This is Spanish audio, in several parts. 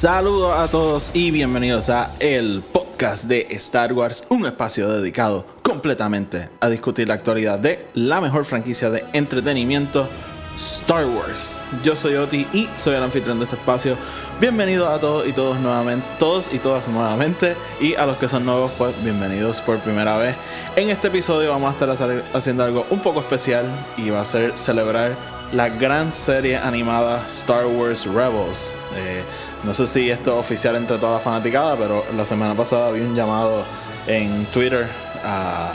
Saludos a todos y bienvenidos a el podcast de Star Wars, un espacio dedicado completamente a discutir la actualidad de la mejor franquicia de entretenimiento, Star Wars. Yo soy Oti y soy el anfitrión de este espacio. Bienvenidos a todos y todos nuevamente, todos y todas nuevamente, y a los que son nuevos, pues bienvenidos por primera vez. En este episodio vamos a estar haciendo algo un poco especial y va a ser celebrar la gran serie animada Star Wars Rebels. Eh, no sé si esto es oficial entre toda la fanaticada, pero la semana pasada había un llamado en Twitter a,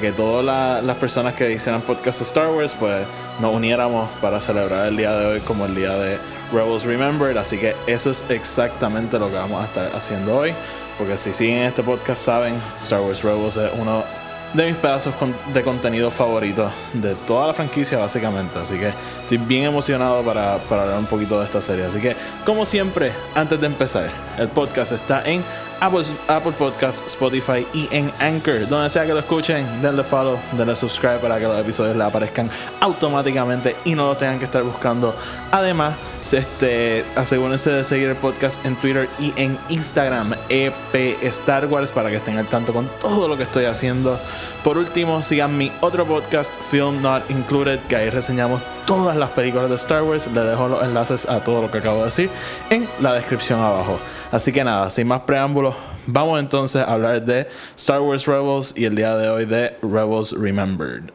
que todas la- las personas que hicieran podcast de Star Wars, pues nos uniéramos para celebrar el día de hoy como el día de Rebels Remembered. Así que eso es exactamente lo que vamos a estar haciendo hoy. Porque si siguen este podcast, saben, Star Wars Rebels es uno de mis pedazos de contenido favoritos de toda la franquicia básicamente. Así que estoy bien emocionado para, para hablar un poquito de esta serie. Así que como siempre, antes de empezar, el podcast está en Apple, Apple Podcasts, Spotify y en Anchor. Donde sea que lo escuchen, denle follow, denle subscribe para que los episodios les aparezcan automáticamente y no lo tengan que estar buscando. Además, este, asegúrense de seguir el podcast en Twitter y en Instagram, EP Star Wars, para que estén al tanto con todo lo que estoy haciendo. Por último, sigan mi otro podcast, Film Not Included, que ahí reseñamos todas las películas de Star Wars. Les dejo los enlaces a todo lo que acabo de decir en la descripción abajo. Así que nada, sin más preámbulos, vamos entonces a hablar de Star Wars Rebels y el día de hoy de Rebels Remembered.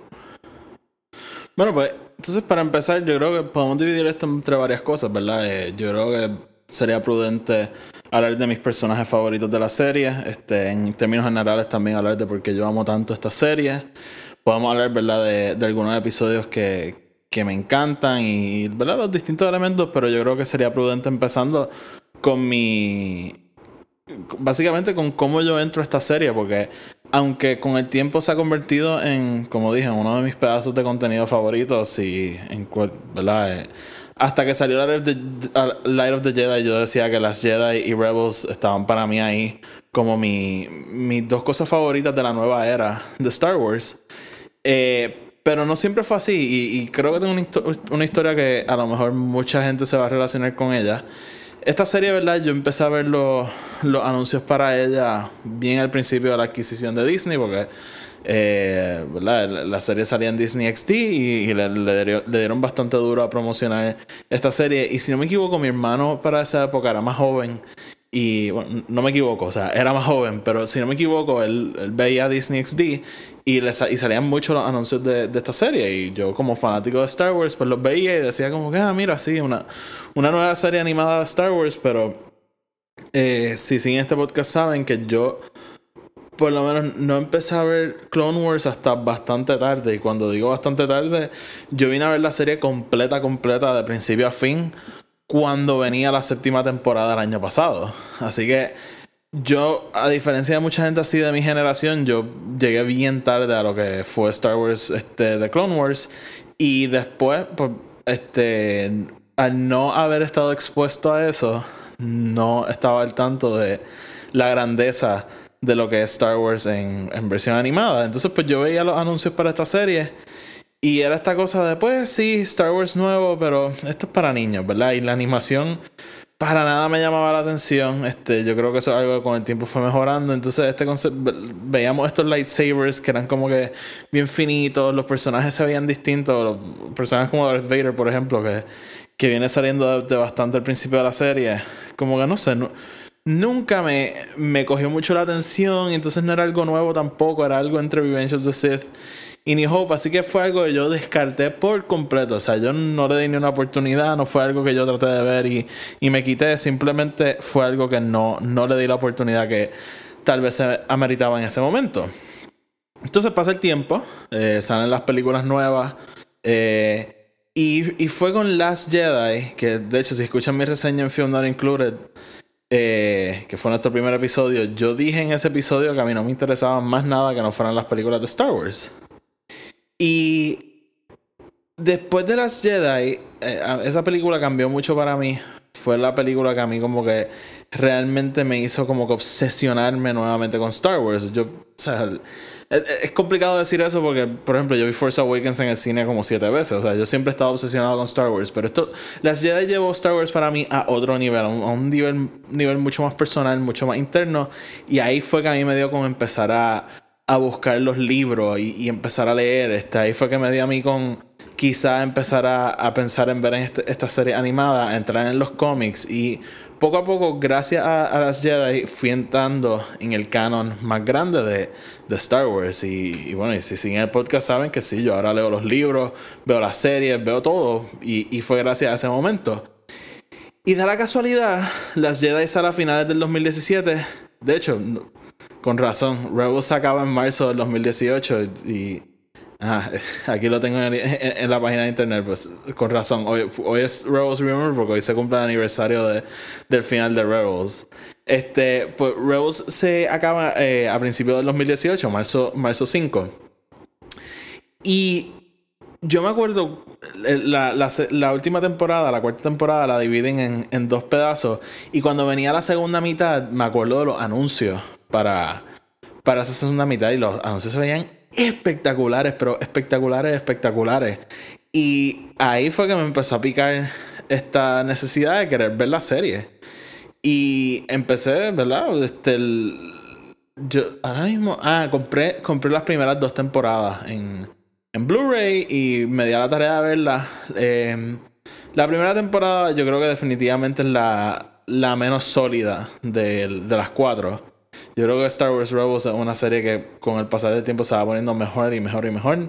Bueno, pues entonces para empezar yo creo que podemos dividir esto entre varias cosas, ¿verdad? Eh, yo creo que sería prudente hablar de mis personajes favoritos de la serie, este, en términos generales también hablar de por qué yo amo tanto esta serie. Podemos hablar, ¿verdad? De, de algunos episodios que, que me encantan y, ¿verdad? Los distintos elementos, pero yo creo que sería prudente empezando con mi básicamente con cómo yo entro a esta serie, porque aunque con el tiempo se ha convertido en, como dije, uno de mis pedazos de contenido favoritos y en cual, ¿verdad? Eh, hasta que salió Light of, the, Light of the Jedi, yo decía que las Jedi y Rebels estaban para mí ahí como mi, mis dos cosas favoritas de la nueva era de Star Wars. Eh, pero no siempre fue así y, creo que tengo una, una historia que a lo mejor mucha gente se va a relacionar con ella. Esta serie, ¿verdad? Yo empecé a ver los, los anuncios para ella bien al principio de la adquisición de Disney, porque eh. La- serie salía en Disney XD y, le dieron bastante duro a promocionar esta serie. Y si no me equivoco, mi hermano para esa época era más joven. Y bueno, no me equivoco, o sea, era más joven, pero si no me equivoco, él, él veía Disney XD y, y salían muchos los anuncios de, de esta serie. Y yo, como fanático de Star Wars, pues los veía y decía, como que, ah, mira, sí, una, una nueva serie animada de Star Wars, pero eh, si siguen este podcast saben que yo por lo menos no empecé a ver Clone Wars hasta bastante tarde. Y cuando digo bastante tarde, yo vine a ver la serie completa, completa, de principio a fin, cuando venía la séptima temporada el año pasado. Así que yo, a diferencia de mucha gente así de mi generación, yo llegué bien tarde a lo que fue Star Wars este, de Clone Wars. Y después, pues, este, al no haber estado expuesto a eso, no estaba al tanto de la grandeza de lo que es Star Wars en, en versión animada. Entonces, pues yo veía los anuncios para esta serie. Y era esta cosa de, pues sí, Star Wars nuevo, pero esto es para niños, ¿verdad? Y la animación para nada me llamaba la atención. Este, yo creo que eso es algo que con el tiempo fue mejorando. Entonces, este concepto, veíamos estos lightsabers que eran como que bien finitos, los personajes se veían distintos. Los personajes como Darth Vader, por ejemplo, que, que viene saliendo de, bastante al principio de la serie. Como que no sé, nunca me, me cogió mucho la atención. Entonces no era algo nuevo tampoco, era algo entre Revenge of the Sith y New Hope. Así que fue algo que yo descarté por completo. O sea, yo no le di ni una oportunidad, no fue algo que yo traté de ver y, y me quité. Simplemente fue algo que no, no le di la oportunidad que tal vez se ameritaba en ese momento. Entonces pasa el tiempo, eh, salen las películas nuevas. eh, y, y fue con Last Jedi, que de hecho, si escuchan mi reseña en Film Not Included, eh, que fue nuestro primer episodio, yo dije en ese episodio que a mí no me interesaba más nada que no fueran las películas de Star Wars. Y después de las Jedi, eh, esa película cambió mucho para mí. Fue la película que a mí como que realmente me hizo como que obsesionarme nuevamente con Star Wars. Yo, o sea, es complicado decir eso porque, por ejemplo, yo vi Force Awakens en el cine como siete veces. O sea, yo siempre he estado obsesionado con Star Wars. Pero esto, las Jedi llevó Star Wars para mí a otro nivel, a un, nivel, nivel mucho más personal, mucho más interno. Y ahí fue que a mí me dio como empezar a, a buscar los libros y, empezar a leer. Este, ahí fue que me dio a mí con quizá empezar a, pensar en ver este, esta serie animada, entrar en los cómics y poco a poco, gracias a, las Jedi, fui entrando en el canon más grande de, de Star Wars. Y, bueno, y si siguen el podcast saben que sí, yo ahora leo los libros, veo las series, veo todo. Y, fue gracias a ese momento. Y da la casualidad, las Jedi a finales del 2017. De hecho, con razón, Rebels acaba en marzo del 2018 y Ah, aquí lo tengo en, la página de internet, pues con razón. Hoy, hoy es Rebels Remember porque hoy se cumple el aniversario de, del final de Rebels. Este, pues Rebels se acaba eh, a principios del 2018, marzo, marzo 5. Y yo me acuerdo, eh, la, la, la, última temporada, la cuarta temporada, la dividen en, en, dos pedazos. Y cuando venía la segunda mitad, me acuerdo de los anuncios para, para esa segunda mitad. Y los anuncios se veían espectaculares, pero espectaculares, espectaculares. Y ahí fue que me empezó a picar esta necesidad de querer ver la serie. Y empecé, ¿verdad? Este, yo ahora mismo, ah, compré, compré las primeras dos temporadas en, en Blu-ray y me di la tarea de verla. Em, la primera temporada yo creo que definitivamente es la, la menos sólida de, de las cuatro. Yo creo que Star Wars Rebels es una serie que con el pasar del tiempo se va poniendo mejor y mejor y mejor.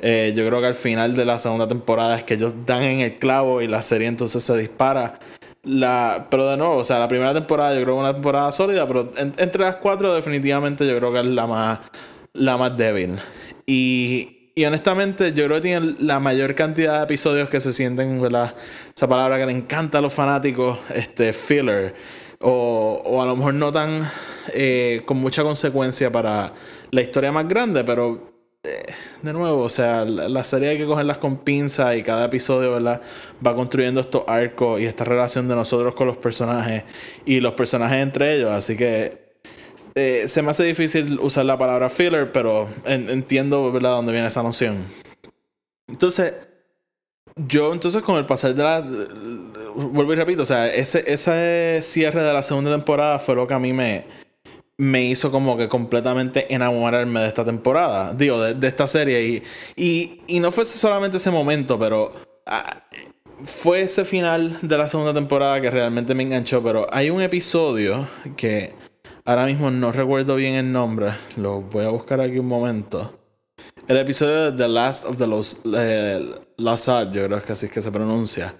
Eh, yo creo que al final de la segunda temporada es que ellos dan en el clavo y la serie entonces se dispara. La, pero de nuevo, o sea, la primera temporada yo creo que una temporada sólida, pero entre las cuatro definitivamente yo creo que es la más, la más débil. Y, y honestamente yo creo que tiene la mayor cantidad de episodios que se sienten, ¿verdad? Esa palabra que le encanta a los fanáticos, este, filler. O, o a lo mejor no tan eh, con mucha consecuencia para la historia más grande, pero eh, de nuevo, o sea, la, serie hay que cogerlas con pinza y cada episodio, ¿verdad? Va construyendo estos arcos y esta relación de nosotros con los personajes y los personajes entre ellos, así que eh, se me hace difícil usar la palabra filler, pero entiendo, ¿verdad?, dónde viene esa noción. Entonces, yo entonces con el pasar de la... Vuelvo y repito, o sea, ese, ese cierre de la segunda temporada fue lo que a mí me me hizo como que completamente enamorarme de esta temporada, digo, de, esta serie. Y, y, no fue solamente ese momento, pero ah, fue ese final de la segunda temporada que realmente me enganchó. Pero hay un episodio que ahora mismo no recuerdo bien el nombre, lo voy a buscar aquí un momento. El episodio de The Last of the Los, eh, Lazar, yo creo que así es que se pronuncia.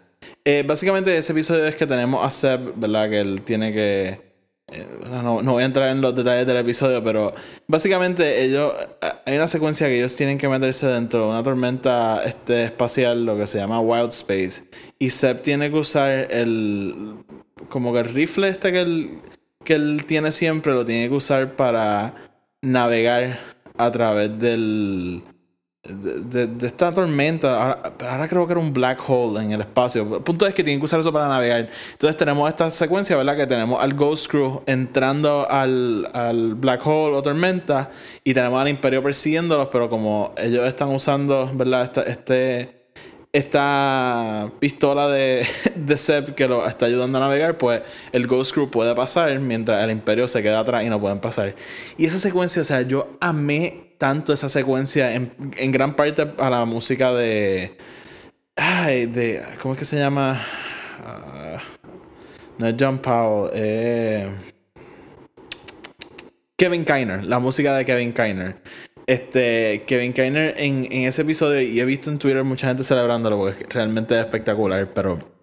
Eh, básicamente ese episodio es que tenemos a Seb, ¿verdad? Que él tiene que no, no, voy a entrar en los detalles del episodio, pero básicamente ellos hay una secuencia que ellos tienen que meterse dentro de una tormenta este, espacial, lo que se llama Wild Space, y Seb tiene que usar el como que el rifle este que él, que él tiene siempre, lo tiene que usar para navegar a través del de, de, esta tormenta. Ahora, ahora, creo que era un black hole en el espacio. El punto es que tienen que usar eso para navegar. Entonces tenemos esta secuencia, ¿verdad? Que tenemos al Ghost Crew entrando al, al black hole o tormenta. Y tenemos al Imperio persiguiéndolos. Pero como ellos están usando, ¿verdad? Esta, este esta pistola de, de Seb que lo está ayudando a navegar, pues el Ghost Crew puede pasar mientras el Imperio se queda atrás y no pueden pasar. Y esa secuencia, o sea, yo amé tanto esa secuencia en, en gran parte a la música de. Ay, de. ¿Cómo es que se llama? Uh, no es John Powell. Eh, Kevin Kiner, la música de Kevin Kiner. Este, Kevin Kiner en, en, ese episodio, y he visto en Twitter mucha gente celebrándolo porque realmente es espectacular, pero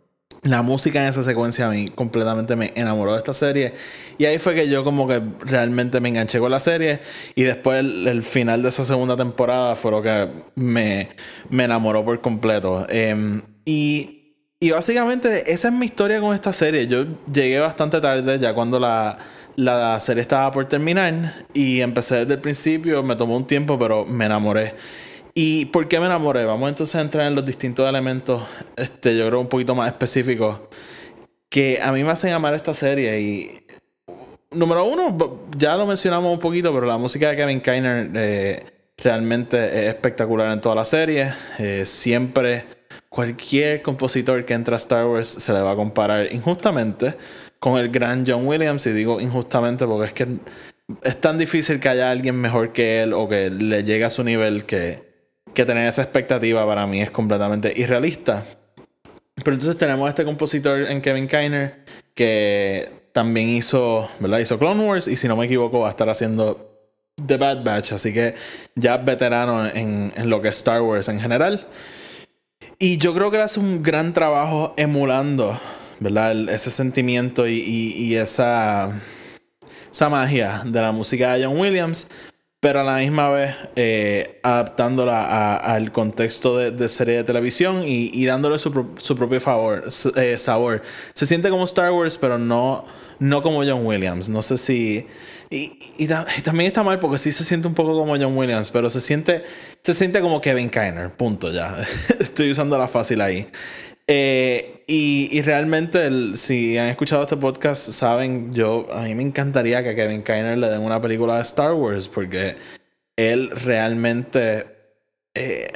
la música en esa secuencia a mí completamente me enamoró de esta serie. Y ahí fue que yo como que realmente me enganché con la serie. Y después el, final de esa segunda temporada fue lo que me, me enamoró por completo. Em, y, Y básicamente esa es mi historia con esta serie. Yo llegué bastante tarde, ya cuando la, la serie estaba por terminar. Y empecé desde el principio, me tomó un tiempo, pero me enamoré. ¿Y por qué me enamoré? Vamos entonces a entrar en los distintos elementos, este, yo creo un poquito más específicos, que a mí me hacen amar esta serie. Y número uno, ya lo mencionamos un poquito, pero la música de Kevin Kiner eh, realmente es espectacular en toda la serie. Eh, siempre cualquier compositor que entra a Star Wars se le va a comparar injustamente con el gran John Williams. Y digo injustamente porque es que es tan difícil que haya alguien mejor que él o que le llegue a su nivel que que tener esa expectativa para mí es completamente irrealista. Pero entonces tenemos a este compositor en Kevin Kiner que también hizo, ¿verdad? Hizo Clone Wars y si no me equivoco va a estar haciendo The Bad Batch, así que ya veterano en, en lo que es Star Wars en general. Y yo creo que hace un gran trabajo emulando, ¿verdad? ese sentimiento y, y, esa, esa magia de la música de John Williams pero a la misma vez eh, adaptándola al contexto de, serie de televisión y, dándole su, propio eh, sabor. Se siente como Star Wars, pero no, no como John Williams. No sé si... Y, también está mal porque sí se siente un poco como John Williams, pero se siente, se siente como Kevin Kiner, punto ya. Estoy usando la fácil ahí. Eh, y, realmente, si han escuchado este podcast, saben, yo a mí me encantaría que a Kevin Kiner le den una película de Star Wars, porque él realmente eh,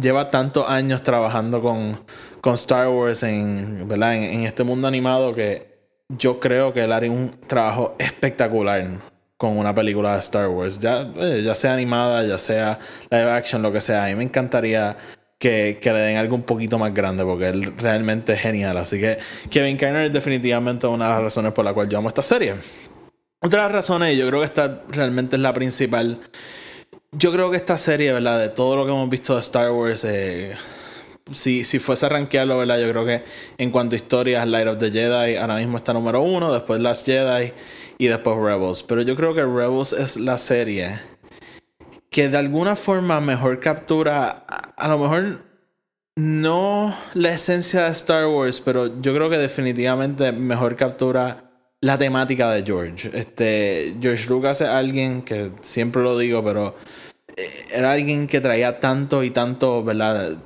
lleva tantos años trabajando con, con Star Wars en, ¿verdad? En, este mundo animado que yo creo que él haría un trabajo espectacular con una película de Star Wars, ya, eh, ya sea animada, ya sea live action, lo que sea. A mí me encantaría que, le den algo un poquito más grande, porque él realmente es genial. Así que Kevin Kiner es definitivamente una de las razones por la cual yo amo esta serie. Otra de las razones, y yo creo que esta realmente es la principal. Yo creo que esta serie, ¿verdad? De todo lo que hemos visto de Star Wars, eh, si, si fuese a rankearlo, ¿verdad? Yo creo que en cuanto a historias, Light of the Jedi ahora mismo está número uno, después Last Jedi y después Rebels. Pero yo creo que Rebels es la serie que de alguna forma mejor captura, a, lo mejor no la esencia de Star Wars, pero yo creo que definitivamente mejor captura la temática de George. Este, George Lucas es alguien que siempre lo digo, pero eh, era alguien que traía tanto y tanto, ¿verdad?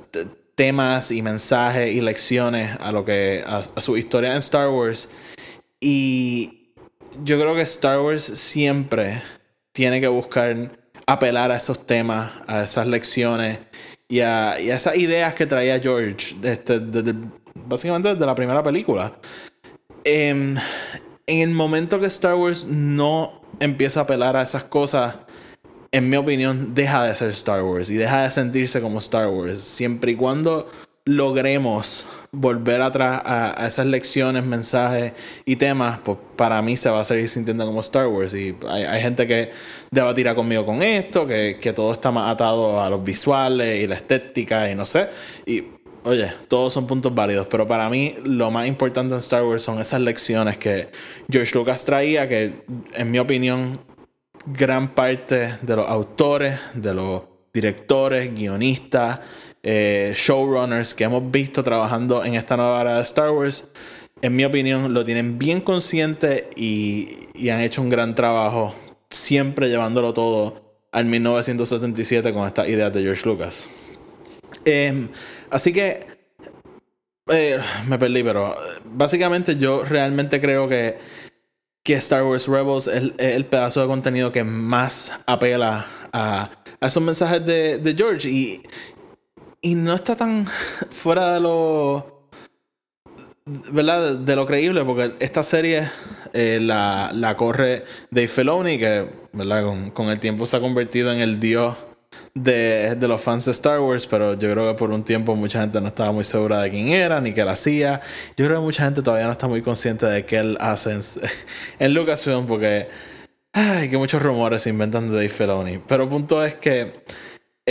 temas y mensajes y lecciones a lo que a su historia en Star Wars y yo creo que Star Wars siempre tiene que buscar apelar a esos temas, a esas lecciones y a, esas ideas que traía George básicamente desde la primera película. Em, en el momento que Star Wars no empieza a apelar a esas cosas, en mi opinión, deja de ser Star Wars y deja de sentirse como Star Wars. Siempre y cuando logremos volver atrás a, esas lecciones, mensajes y temas, pues para mí se va a seguir sintiendo como Star Wars. Y hay, gente que debatirá conmigo con esto, que, que, todo está más atado a los visuales y la estética y no sé. Y oye, todos son puntos válidos, pero para mí lo más importante en Star Wars son esas lecciones que George Lucas traía, que en mi opinión gran parte de los autores, de los directores, guionistas, eh, showrunners que hemos visto trabajando en esta nueva era de Star Wars, en mi opinión, lo tienen bien consciente y, han hecho un gran trabajo, siempre llevándolo todo al 1977 con estas ideas de George Lucas. Em, así que eh, me perdí, pero básicamente yo realmente creo que, que Star Wars Rebels es el, pedazo de contenido que más apela a, esos mensajes de, de George. Y, y no está tan fuera de lo. ¿Verdad? De lo creíble, porque esta serie eh, la, la, corre Dave Filoni, que ¿verdad? Con, el tiempo se ha convertido en el dios de, de, los fans de Star Wars, pero yo creo que por un tiempo mucha gente no estaba muy segura de quién era ni qué él hacía. Yo creo que mucha gente todavía no está muy consciente de qué él hace en, en Lucasfilm, porque. Ay, que muchos rumores se inventan de Dave Filoni. Pero el punto es que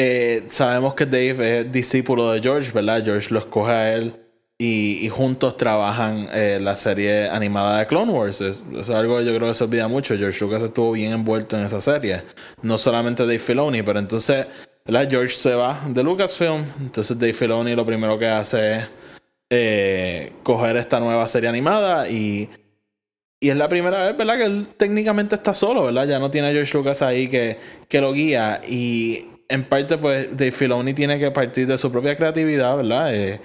eh, sabemos que Dave es discípulo de George, ¿verdad? George lo escoge a él y, juntos trabajan eh, la serie animada de Clone Wars. Es, es, algo que yo creo que se olvida mucho. George Lucas estuvo bien envuelto en esa serie. No solamente Dave Filoni, pero entonces, ¿verdad? George se va de Lucasfilm. Entonces Dave Filoni lo primero que hace es eh, coger esta nueva serie animada y, y es la primera vez, ¿verdad? Que él técnicamente está solo, ¿verdad? Ya no tiene a George Lucas ahí que, que lo guía y en parte pues Dave Filoni tiene que partir de su propia creatividad, ¿verdad? Eh,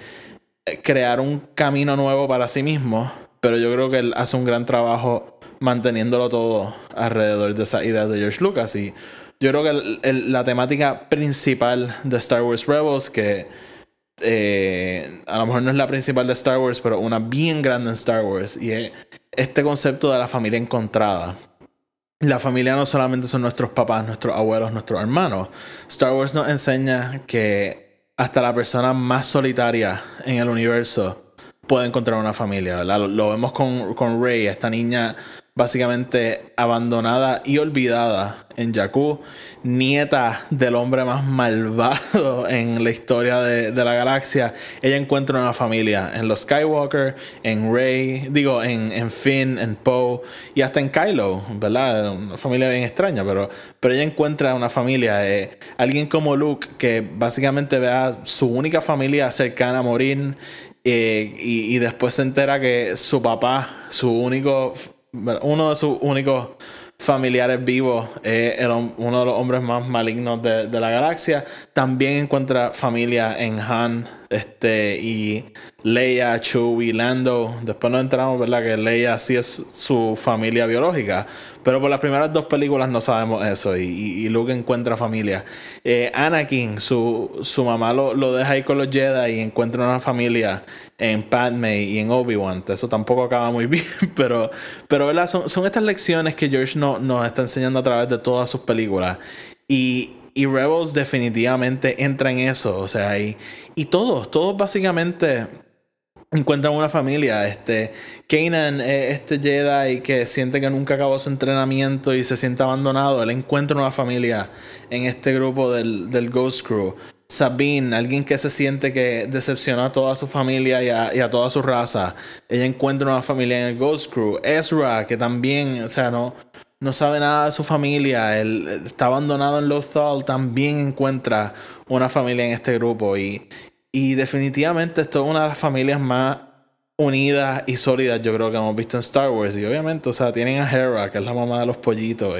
crear un camino nuevo para sí mismo, pero yo creo que él hace un gran trabajo manteniéndolo todo alrededor de esa idea de George Lucas y yo creo que la temática principal de Star Wars Rebels que eh, a lo mejor no es la principal de Star Wars, pero una bien grande en Star Wars. Y es este concepto de la familia encontrada. La familia no solamente son nuestros papás, nuestros abuelos, nuestros hermanos. Star Wars nos enseña que hasta la persona más solitaria en el universo puede encontrar una familia. Lo, vemos con, con Rey, esta niña básicamente abandonada y olvidada en Jakku, nieta del hombre más malvado en la historia de, la galaxia. Ella encuentra una familia en los Skywalker, en Rey, digo, en, en Finn, en Poe y hasta en Kylo, ¿verdad? Una familia bien extraña, pero, pero ella encuentra una familia. Eh, alguien como Luke que básicamente ve a su única familia cercana a morir. Eh, y, y después se entera que su papá, su único uno de sus únicos familiares vivos es uno de los hombres más malignos de, de, la galaxia. También encuentra familia en Han este, y Leia, Chewie, Lando. Después nos enteramos, ¿verdad? Que Leia sí es su familia biológica. Pero por las primeras dos películas no sabemos eso. Y, Luke encuentra familia. Eh, Anakin, su, su mamá lo, lo, deja ahí con los Jedi y encuentra una familia en Padme y en Obi-Wan. Eso tampoco acaba muy bien. Pero, pero ¿verdad? Son, son estas lecciones que George no, nos está enseñando a través de todas sus películas. Y, y Rebels definitivamente entra en eso. O sea, y, y todos, todos básicamente encuentran una familia. Este, Kanan, este Jedi que siente que nunca acabó su entrenamiento y se siente abandonado, él encuentra una familia en este grupo del, del Ghost Crew. Sabine, alguien que se siente que decepcionó a toda su familia y a, y a, toda su raza. Ella encuentra una familia en el Ghost Crew. Ezra, que también, o sea, no, no sabe nada de su familia, él está abandonado en Lothal, también encuentra una familia en este grupo y, y definitivamente esto es una de las familias más unidas y sólidas yo creo que hemos visto en Star Wars y obviamente, o sea, tienen a Hera, que es la mamá de los pollitos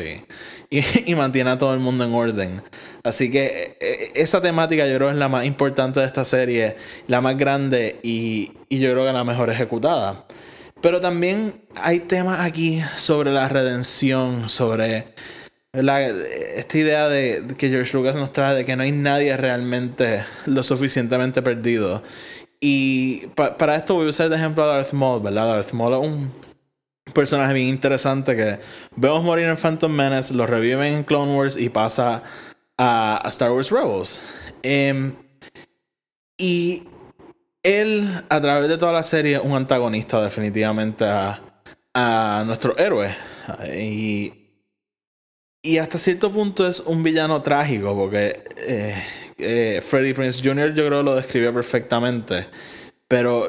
y, y, mantiene a todo el mundo en orden. Así que e, e, esa temática yo creo es la más importante de esta serie, la más grande y, y yo creo que la mejor ejecutada. Pero también hay temas aquí sobre la redención, sobre esta idea de que George Lucas nos trae de que no hay nadie realmente lo suficientemente perdido. Y para esto voy a usar de ejemplo a Darth Maul, ¿verdad? Darth Maul es un personaje bien interesante que vemos morir en Phantom Menace, lo reviven en Clone Wars y pasa a, Star Wars Rebels. Em, y él, a través de toda la serie, es un antagonista definitivamente a, nuestro héroe. Y, y hasta cierto punto es un villano trágico, porque eh, eh, Freddie Prince Jr. yo creo lo describe perfectamente. Pero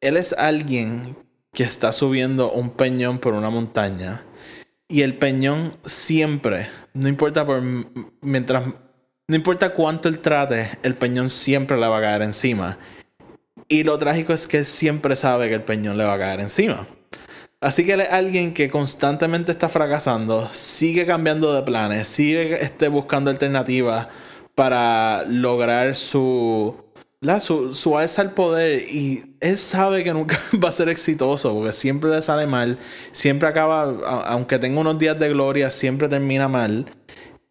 él es alguien que está subiendo un peñón por una montaña. Y el peñón siempre, no importa por mientras no importa cuánto él trate, el peñón siempre le va a caer encima. Y lo trágico es que él siempre sabe que el peñón le va a caer encima. Así que él es alguien que constantemente está fracasando, sigue cambiando de planes, sigue este, buscando alternativas para lograr su, la, su, su alza al poder. Y él sabe que nunca va a ser exitoso porque siempre le sale mal, siempre acaba, aunque tenga unos días de gloria, siempre termina mal.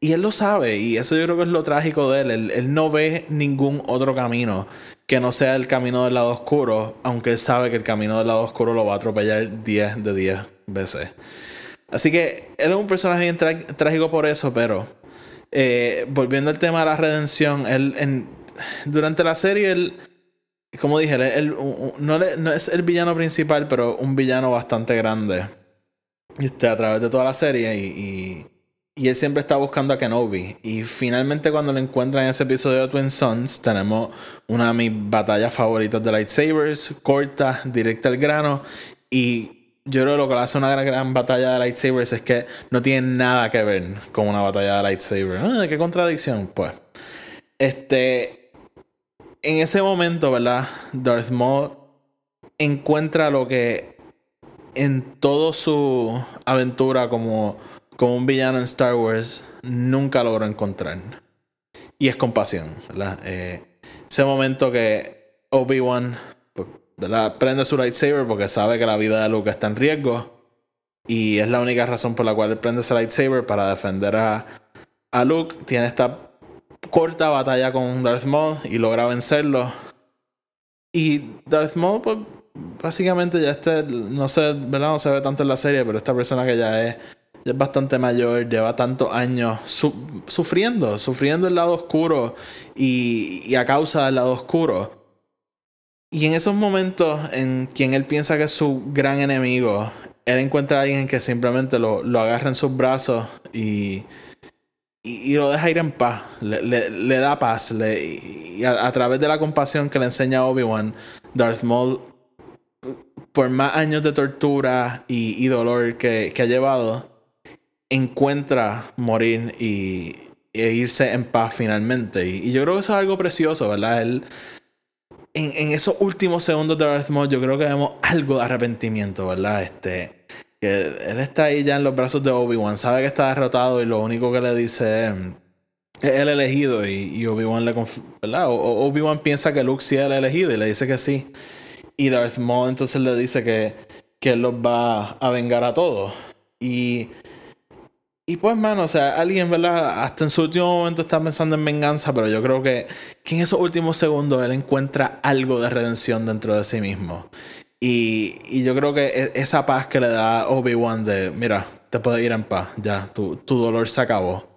Y él lo sabe, y eso yo creo que es lo trágico de él. Él, no ve ningún otro camino que no sea el camino del lado oscuro, aunque él sabe que el camino del lado oscuro lo va a atropellar 10 de 10 veces. Así que él es un personaje bien trágico por eso, pero eh, volviendo al tema de la redención, él en, durante la serie, él, como dije, él, no, es el villano principal, pero un villano bastante grande. Este, a través de toda la serie y él siempre está buscando a Kenobi. Y finalmente cuando lo encuentran en ese episodio de Twin Sons, tenemos una de mis batallas favoritas de lightsabers, corta, directa al grano. Y yo creo que lo que hace una gran, gran batalla de lightsabers es que no tiene nada que ver con una batalla de lightsabers. Ah, ¿Qué contradicción? Pues, este, en ese momento, ¿verdad? Darth Maul encuentra lo que en toda su aventura como, como un villano en Star Wars nunca logró encontrar. Y es compasión, ¿verdad? Eh, ese momento que Obi-Wan pues, prende su lightsaber porque sabe que la vida de Luke está en riesgo. Y es la única razón por la cual él prende ese lightsaber para defender a, a Luke. Tiene esta corta batalla con Darth Maul y logra vencerlo. Y Darth Maul, pues, básicamente ya este, no sé, ¿verdad? No se ve tanto en la serie, pero esta persona que ya es, es bastante mayor, lleva tantos años sufriendo, sufriendo el lado oscuro y, y, a causa del lado oscuro. Y en esos momentos en quien él piensa que es su gran enemigo, él encuentra a alguien que simplemente lo, lo agarra en sus brazos y, y, lo deja ir en paz, le, le, da paz. Le, y a, través de la compasión que le enseña Obi-Wan, Darth Maul por más años de tortura y, dolor que, ha llevado, encuentra morir y, e irse en paz finalmente. Y, yo creo que eso es algo precioso, ¿verdad? Él, en, esos últimos segundos de Darth Maul, yo creo que vemos algo de arrepentimiento, ¿verdad? Este, él está ahí ya en los brazos de Obi-Wan, sabe que está derrotado y lo único que le dice es el elegido y, Obi-Wan le ¿verdad? Obi-Wan piensa que Luke sí es el elegido y le dice que sí. Y Darth Maul entonces le dice que, que él los va a vengar a todos. Y, y pues, mano, o sea, alguien, ¿verdad? Hasta en su último momento está pensando en venganza, pero yo creo que, en esos últimos segundos él encuentra algo de redención dentro de sí mismo. Y, y yo creo que e, esa paz que le da Obi-Wan de, mira, te puedes ir en paz, ya, tu, tu dolor se acabó.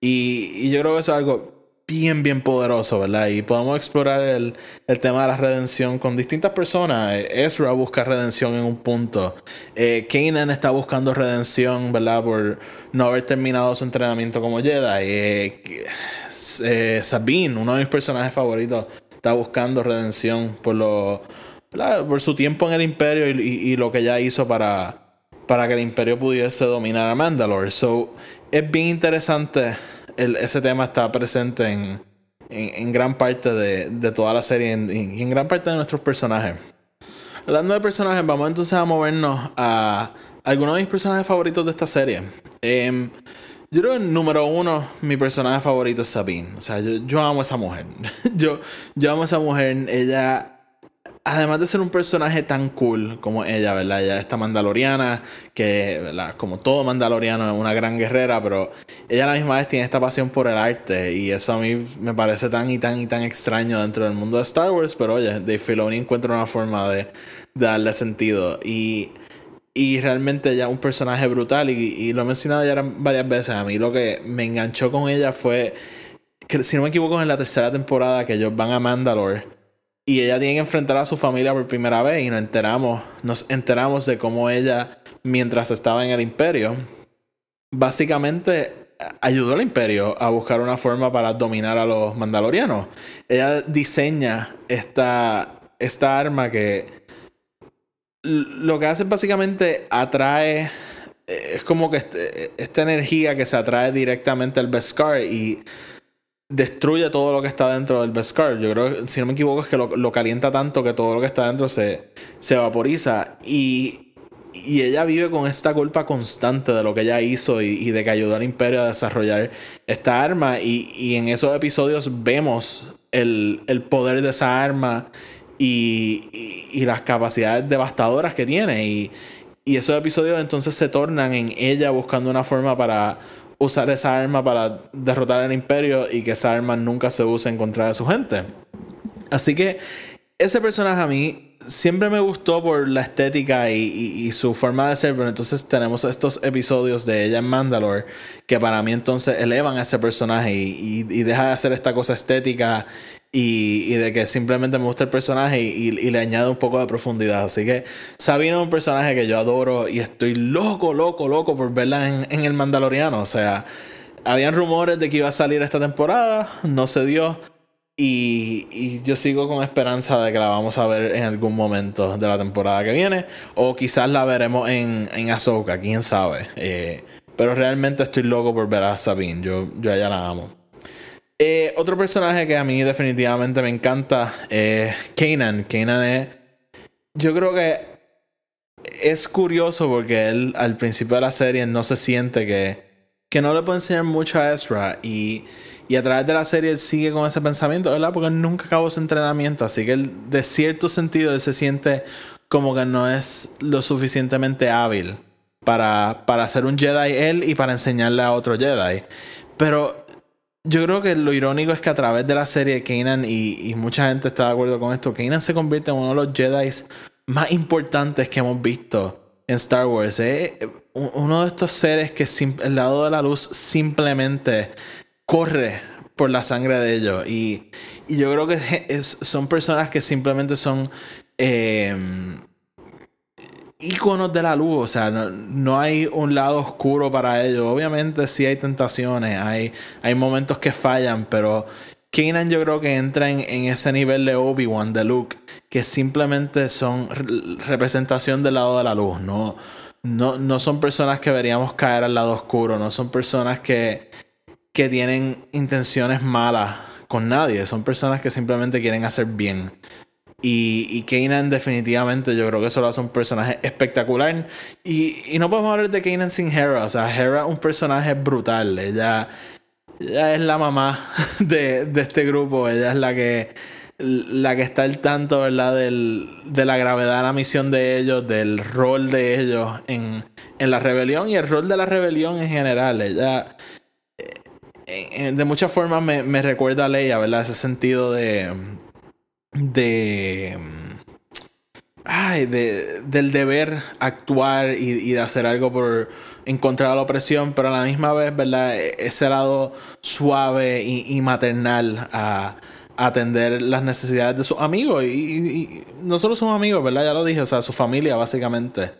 Y, y, yo creo que eso es algo bien, bien poderoso, ¿verdad? Y podemos explorar el, el, tema de la redención con distintas personas. Eh, Ezra busca redención en un punto. Eh, está buscando redención, ¿verdad? Por no haber terminado su entrenamiento como Jedi. Eh, eh Sabine, uno de mis personajes favoritos, está buscando redención por lo... Por su tiempo en el imperio y, lo que ella hizo para, para que el imperio pudiese dominar a Mandalore. So, es bien interesante ese tema está presente en, en, gran parte de, de, toda la serie y en, gran parte de nuestros personajes. Hablando de personajes, vamos entonces a movernos a algunos de mis personajes favoritos de esta serie. Eh, yo creo que número uno, mi personaje favorito es Sabine. O sea, yo, yo amo a esa mujer. yo, yo amo a esa mujer. Ella además de ser un personaje tan cool como ella, ¿verdad? Ella esta mandaloriana, que. Como todo mandaloriano, es una gran guerrera, pero ella a la misma vez tiene esta pasión por el arte y eso a mí me parece tan y tan y tan extraño dentro del mundo de Star Wars, pero oye, Dave Filoni encuentra una forma de, darle sentido y... Y realmente ella es un personaje brutal y, y, lo he mencionado ya varias veces. A mí lo que me enganchó con ella fue, que, si no me equivoco, en la tercera temporada que ellos van a Mandalore y ella tiene que enfrentar a su familia por primera vez y nos enteramos, nos enteramos de cómo ella, mientras estaba en el imperio, básicamente ayudó al imperio a buscar una forma para dominar a los mandalorianos. Ella diseña esta, esta arma que lo que hace básicamente atrae es como que este, esta energía que se atrae directamente al Beskar y destruye todo lo que está dentro del Beskar. Yo creo si no me equivoco, es que lo, calienta tanto que todo lo que está dentro se, se vaporiza. Y, y, ella vive con esta culpa constante de lo que ella hizo y, de que ayudó al imperio a desarrollar esta arma. Y, y en esos episodios vemos el, el, poder de esa arma y, y las capacidades devastadoras que tiene. Y, y esos episodios entonces se tornan en ella buscando una forma para usar esa arma para derrotar al imperio y que esa arma nunca se use en contra de su gente. Así que ese personaje a mí siempre me gustó por la estética y, su forma de ser, pero entonces tenemos estos episodios de ella en Mandalore que para mí entonces elevan a ese personaje y, deja de hacer esta cosa estética y, de que simplemente me gusta el personaje y, le añade un poco de profundidad. Así que Sabine es un personaje que yo adoro y estoy loco, loco, loco por verla en, en, el Mandaloriano. O sea, habían rumores de que iba a salir esta temporada, no se dio. Y, yo sigo con esperanza de que la vamos a ver en algún momento de la temporada que viene. O quizás la veremos en, en Ahsoka, quién sabe. Eh, pero realmente estoy loco por ver a Sabine. Yo, yo la amo. Eh, otro personaje que a mí definitivamente me encanta es Kanan. Kanan es yo creo que es curioso porque él al principio de la serie no se siente que, que no le puede enseñar mucho a Ezra y, y a través de la serie él sigue con ese pensamiento, ¿verdad? Porque él nunca acabó su entrenamiento, así que él, de cierto sentido él se siente como que no es lo suficientemente hábil para, para ser un Jedi él y para enseñarle a otro Jedi. Pero yo creo que lo irónico es que a través de la serie Kanan, y, y mucha gente está de acuerdo con esto, Kanan se convierte en uno de los Jedi más importantes que hemos visto en Star Wars. Es uno de estos seres que el lado de la luz simplemente corre por la sangre de ellos. Y, y yo creo que son personas que simplemente son eh, íconos de la luz. O sea, no, hay un lado oscuro para ellos. Obviamente sí hay tentaciones, hay, hay momentos que fallan, pero Kanan yo creo que entra en, ese nivel de Obi-Wan, de Luke, que simplemente son representación del lado de la luz. No, no, no son personas que veríamos caer al lado oscuro, no son personas que, que tienen intenciones malas con nadie, son personas que simplemente quieren hacer bien. Y, y Kanan definitivamente yo creo que eso lo hace un personaje espectacular. Y, y no podemos hablar de Kanan sin Hera. O sea, Hera es un personaje brutal. Ella ella es la mamá de, este grupo, ella es la que la que está al tanto, ¿verdad? Del, de la gravedad de la misión de ellos, del rol de ellos en, la rebelión y el rol de la rebelión en general. Ella, de muchas formas, me, recuerda a Leia, ¿verdad? Ese sentido de. de. Ay, de, del deber actuar y, y de hacer algo por, en contra de la opresión, pero a la misma vez, ¿verdad? E-, ese lado suave y, maternal a, atender las necesidades de sus amigos. Y, no solo sus amigos, ¿verdad? Ya lo dije, o sea, su familia, básicamente.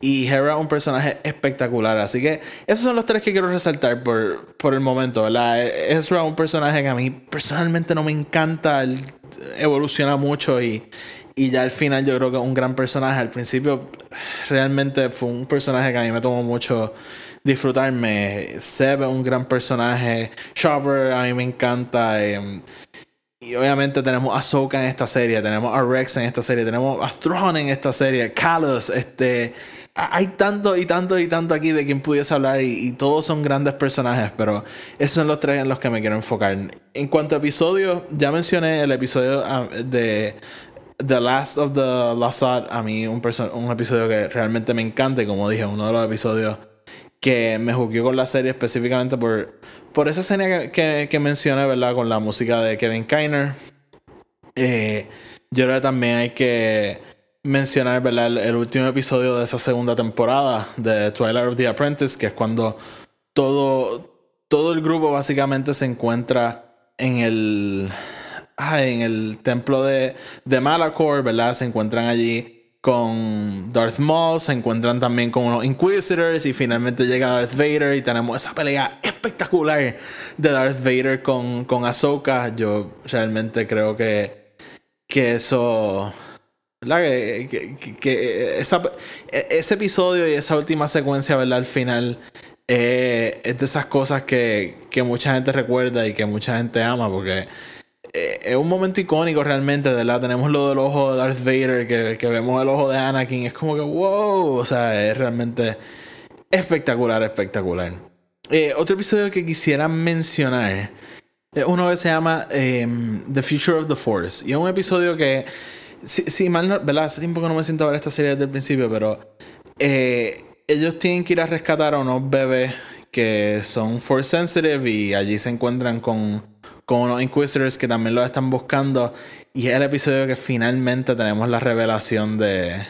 Y Hera es un personaje espectacular. Así que esos son los tres que quiero resaltar por, por el momento, ¿verdad? Ezra es un personaje que a mí personalmente no me encanta. evoluciona mucho y, y ya al final yo creo que un gran personaje. Al principio realmente fue un personaje que a mí me tomó mucho disfrutarme. Seb es un gran personaje. Chopper a mí me encanta. Em, y obviamente tenemos a Ahsoka en esta serie, tenemos a Rex en esta serie, tenemos a Thrawn en esta serie, Kalos, este... Hay tanto y tanto y tanto aquí de quien pudiese hablar y, todos son grandes personajes, pero esos son los tres en los que me quiero enfocar. En cuanto a episodios, ya mencioné el episodio ah, de The Last of the Lazard, a mí un, un episodio que realmente me encanta como dije, uno de los episodios que me juzgué con la serie específicamente por, por esa escena que, mencioné, ¿verdad? Con la música de Kevin Kiner. Eh, yo creo que también hay que mencionar, ¿verdad? El, último episodio de esa segunda temporada de Twilight of the Apprentice, que es cuando todo, todo el grupo básicamente se encuentra en el ah, en el templo de, de Malachor, ¿verdad? Se encuentran allí con Darth Maul, se encuentran también con unos Inquisitors y finalmente llega Darth Vader y tenemos esa pelea espectacular de Darth Vader con, con Ahsoka. Yo realmente creo que, que eso... Que, que, esa, ese episodio y esa última secuencia, ¿verdad? Al final eh, es de esas cosas que, que mucha gente recuerda y que mucha gente ama porque es un momento icónico realmente, ¿verdad? Tenemos lo del ojo de Darth Vader, que, que, vemos el ojo de Anakin, es como que wow, o sea, es realmente espectacular, espectacular. Eh, otro episodio que quisiera mencionar es uno que se llama em, The Future of the Force, y es un episodio que, si, mal no, ¿verdad? Hace tiempo que no me siento a ver esta serie desde el principio, pero eh, ellos tienen que ir a rescatar a unos bebés que son Force Sensitive y allí se encuentran con con unos Inquisitors que también lo están buscando. Y es el episodio que finalmente tenemos la revelación de.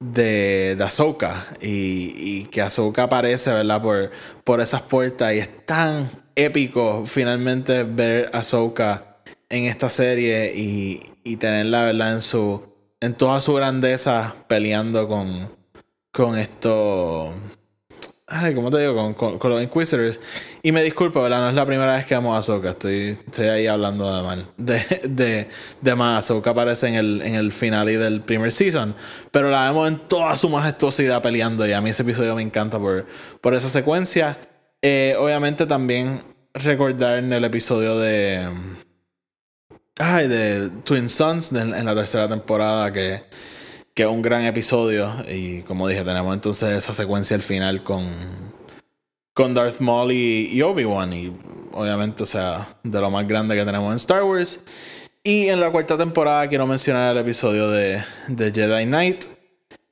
de, de Ahsoka. Y, y que Ahsoka aparece, ¿verdad? Por, por esas puertas. Y es tan épico finalmente ver a Ahsoka en esta serie y, y tenerla, ¿verdad? En su. en toda su grandeza peleando con. con esto Ay, ¿cómo te digo? Con, los Inquisitors. Y me disculpo, ¿verdad? No es la primera vez que vemos a Ahsoka. Estoy, estoy ahí hablando de mal. De, de, de más. Ahsoka aparece en el, en el final y del primer season. Pero la vemos en toda su majestuosidad peleando. Y a mí ese episodio me encanta por, por esa secuencia. Eh, obviamente también recordar en el episodio de. Ay, de Twin Sons en la tercera temporada que que es un gran episodio. Y como dije, tenemos entonces esa secuencia al final con, con Darth Maul y, Obi-Wan. Y obviamente, o sea, de lo más grande que tenemos en Star Wars. Y en la cuarta temporada quiero mencionar el episodio de, de Jedi Knight.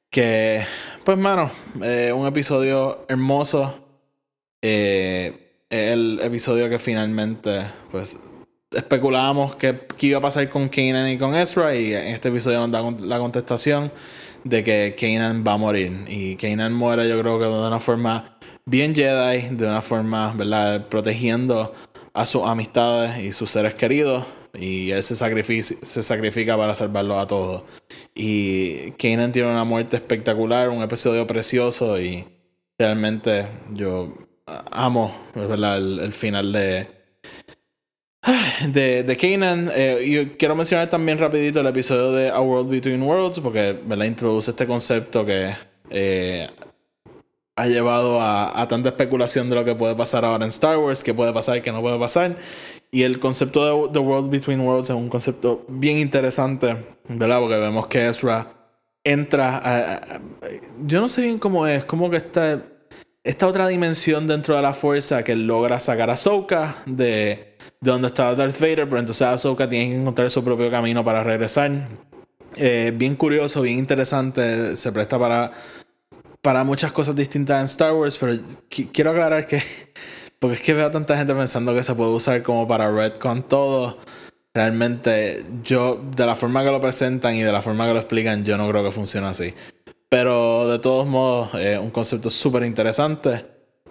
Que, pues, mano, eh, un episodio hermoso. Eh, el episodio que finalmente, pues, especulábamos que, iba a pasar con Kanan y con Ezra. Y en este episodio nos da la contestación de que Kanan va a morir. Y Kanan muere, yo creo que de una forma bien Jedi, de una forma, ¿verdad? Protegiendo a sus amistades y sus seres queridos. Y él se sacrifica, se sacrifica para salvarlos a todos. Y Kanan tiene una muerte espectacular, un episodio precioso. Y realmente yo amo, ¿verdad? El, final de, de, de Kanan. Eh, quiero mencionar también rapidito el episodio de A World Between Worlds, porque me introduce este concepto que eh, ha llevado a, tanta especulación de lo que puede pasar ahora en Star Wars, qué puede pasar y qué no puede pasar. Y el concepto de The World Between Worlds es un concepto bien interesante, ¿verdad? Porque vemos que Ezra entra a, yo no sé bien cómo es, como que esta, esta otra dimensión dentro de la fuerza que logra sacar a Ahsoka de, de donde estaba Darth Vader, pero entonces Ahsoka tiene que encontrar su propio camino para regresar. Eh, bien curioso, bien interesante, se presta para para muchas cosas distintas en Star Wars, pero quiero aclarar que, porque es que veo a tanta gente pensando que se puede usar como para Redcon todo. Realmente, yo, de la forma que lo presentan y de la forma que lo explican, yo no creo que funcione así. Pero de todos modos, es un concepto súper interesante.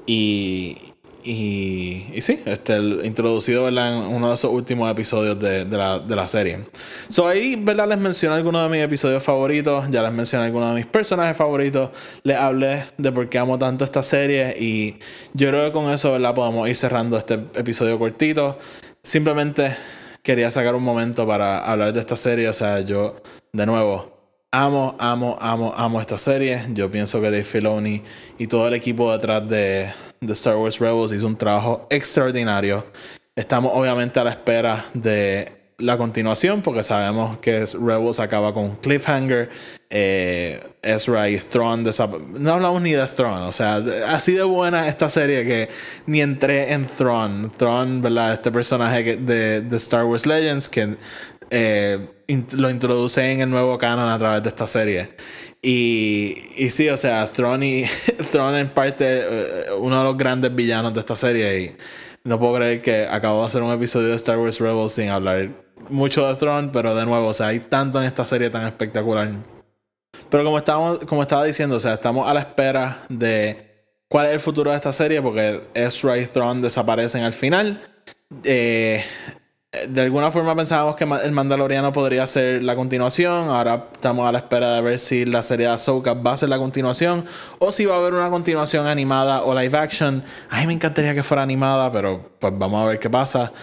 Y, y, y sí, este, introducido en uno de esos últimos episodios de, la, de la, serie. So ahí ¿verdad? les mencioné algunos de mis episodios favoritos, ya les mencioné algunos de mis personajes favoritos, les hablé de por qué amo tanto esta serie y yo creo que con eso ¿verdad? podemos ir cerrando este episodio cortito. Simplemente quería sacar un momento para hablar de esta serie, o sea, yo de nuevo amo, amo, amo, amo esta serie. Yo pienso que Dave Filoni y todo el equipo detrás de Star Wars Rebels hizo un trabajo extraordinario. Estamos obviamente a la espera de la continuación porque sabemos que Rebels acaba con Cliffhanger, eh, Ezra y Thrawn no hablamos ni de Thrawn, o sea, así de buena esta serie que ni entré en Thrawn. Thrawn, ¿verdad? Este personaje de Star Wars Legends que eh, lo introduce en el nuevo canon a través de esta serie. Y, y sí, o sea, Thrawn, y, en parte eh, uno de los grandes villanos de esta serie. Y no puedo creer que acabo de hacer un episodio de Star Wars Rebels sin hablar mucho de Thrawn, pero de nuevo, o sea, hay tanto en esta serie tan espectacular. Pero como, estábamos, como estaba diciendo, o sea, estamos a la espera de cuál es el futuro de esta serie, porque Ezra y Thrawn desaparecen al final. Eh, de alguna forma pensábamos que el Mandaloriano podría ser la continuación. Ahora estamos a la espera de ver si la serie de Ahsoka va a ser la continuación o si va a haber una continuación animada o live action. A mí me encantaría que fuera animada, pero pues vamos a ver qué pasa.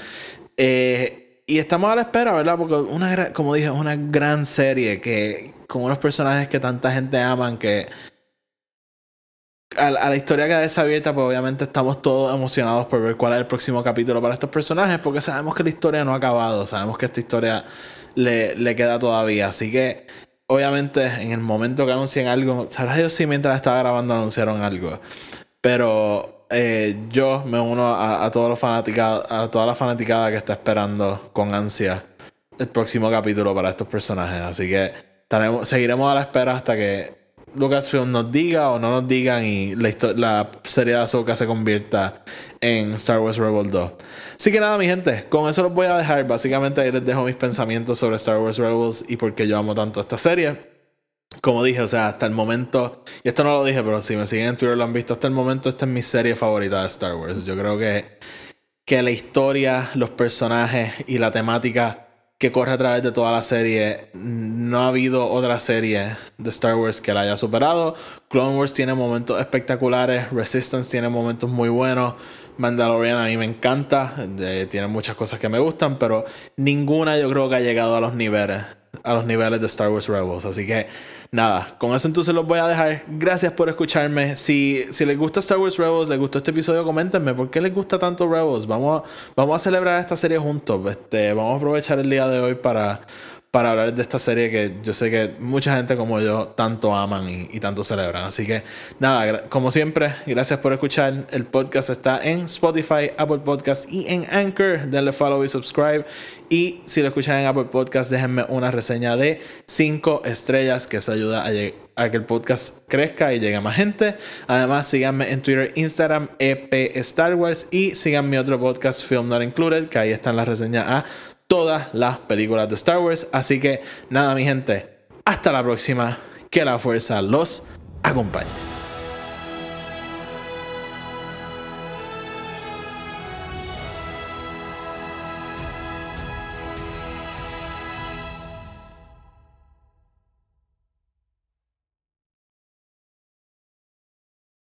Eh, y estamos a la espera, ¿verdad? Porque una como dije, es una gran serie que con unos personajes que tanta gente aman que a, la historia que ha abierta, pues obviamente estamos todos emocionados por ver cuál es el próximo capítulo para estos personajes, porque sabemos que la historia no ha acabado, sabemos que esta historia le, queda todavía. Así que, obviamente, en el momento que anuncien algo, sabrás Dios si mientras estaba grabando anunciaron algo. Pero eh, yo me uno a, todos los a toda la fanaticada que está esperando con ansia el próximo capítulo para estos personajes. Así que seguiremos a la espera hasta que Lucasfilm nos diga o no nos digan y la, la serie de Ahsoka se convierta en Star Wars Rebel 2. Así que nada, mi gente, con eso los voy a dejar. Básicamente ahí les dejo mis pensamientos sobre Star Wars Rebels y por qué yo amo tanto esta serie. Como dije, o sea, hasta el momento, y esto no lo dije, pero si me siguen en Twitter lo han visto, hasta el momento esta es mi serie favorita de Star Wars. Yo creo que, que la historia, los personajes y la temática que corre a través de toda la serie. No ha habido otra serie de Star Wars que la haya superado. Clone Wars tiene momentos espectaculares, Resistance tiene momentos muy buenos, Mandalorian a mí me encanta, tiene muchas cosas que me gustan, pero ninguna yo creo que ha llegado a los niveles a los niveles de Star Wars Rebels. Así que nada, con eso entonces los voy a dejar. Gracias por escucharme. Si, si les gusta Star Wars Rebels, les gustó este episodio, coméntenme por qué les gusta tanto Rebels. Vamos, vamos a celebrar esta serie juntos. Este, vamos a aprovechar el día de hoy para para hablar de esta serie que yo sé que mucha gente como yo tanto aman y, tanto celebran. Así que nada, como siempre, gracias por escuchar. El podcast está en Spotify, Apple Podcast y en Anchor. Denle follow y subscribe. Y si lo escuchan en Apple Podcast, déjenme una reseña de 5 estrellas que eso ayuda a, que el podcast crezca y llegue a más gente. Además, síganme en Twitter, Instagram, EP Star Wars y sigan mi otro podcast, Film Not Included, que ahí están las reseñas a todas las películas de Star Wars. Así que nada, mi gente, hasta la próxima. Que la fuerza los acompañe.